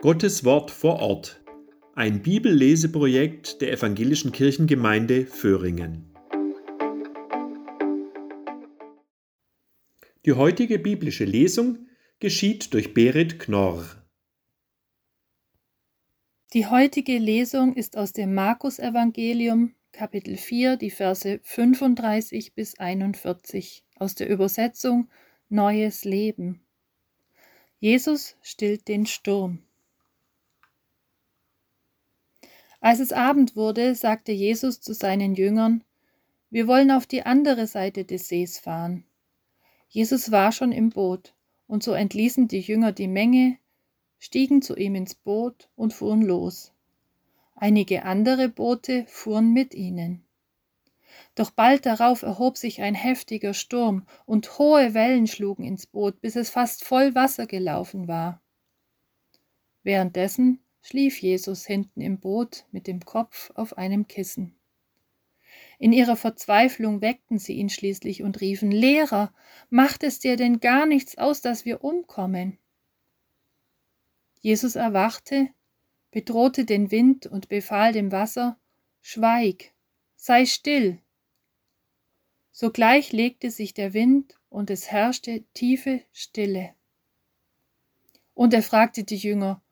Gottes Wort vor Ort. Ein Bibelleseprojekt der Evangelischen Kirchengemeinde Föhringen. Die heutige biblische Lesung geschieht durch Berit Knorr. Die heutige Lesung ist aus dem Markus-Evangelium, Kapitel 4, die Verse 35 bis 41, aus der Übersetzung Neues Leben. Jesus stillt den Sturm. Als es Abend wurde, sagte Jesus zu seinen Jüngern, wir wollen auf die andere Seite des Sees fahren. Jesus war schon im Boot, und so entließen die Jünger die Menge, stiegen zu ihm ins Boot und fuhren los. Einige andere Boote fuhren mit ihnen. Doch bald darauf erhob sich ein heftiger Sturm, und hohe Wellen schlugen ins Boot, bis es fast voll Wasser gelaufen war. Währenddessen schlief Jesus hinten im Boot mit dem Kopf auf einem Kissen. In ihrer Verzweiflung weckten sie ihn schließlich und riefen Lehrer, macht es dir denn gar nichts aus, dass wir umkommen? Jesus erwachte, bedrohte den Wind und befahl dem Wasser Schweig, sei still. Sogleich legte sich der Wind und es herrschte tiefe Stille. Und er fragte die Jünger,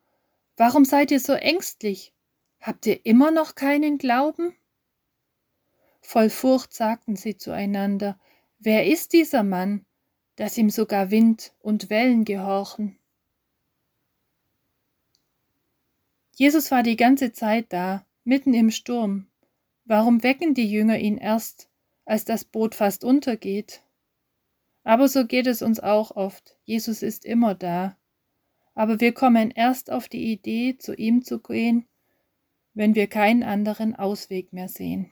Warum seid ihr so ängstlich? Habt ihr immer noch keinen Glauben? Voll Furcht sagten sie zueinander, Wer ist dieser Mann, dass ihm sogar Wind und Wellen gehorchen? Jesus war die ganze Zeit da, mitten im Sturm. Warum wecken die Jünger ihn erst, als das Boot fast untergeht. Aber so geht es uns auch oft. Jesus ist immer da. Aber wir kommen erst auf die Idee, zu ihm zu gehen, wenn wir keinen anderen Ausweg mehr sehen.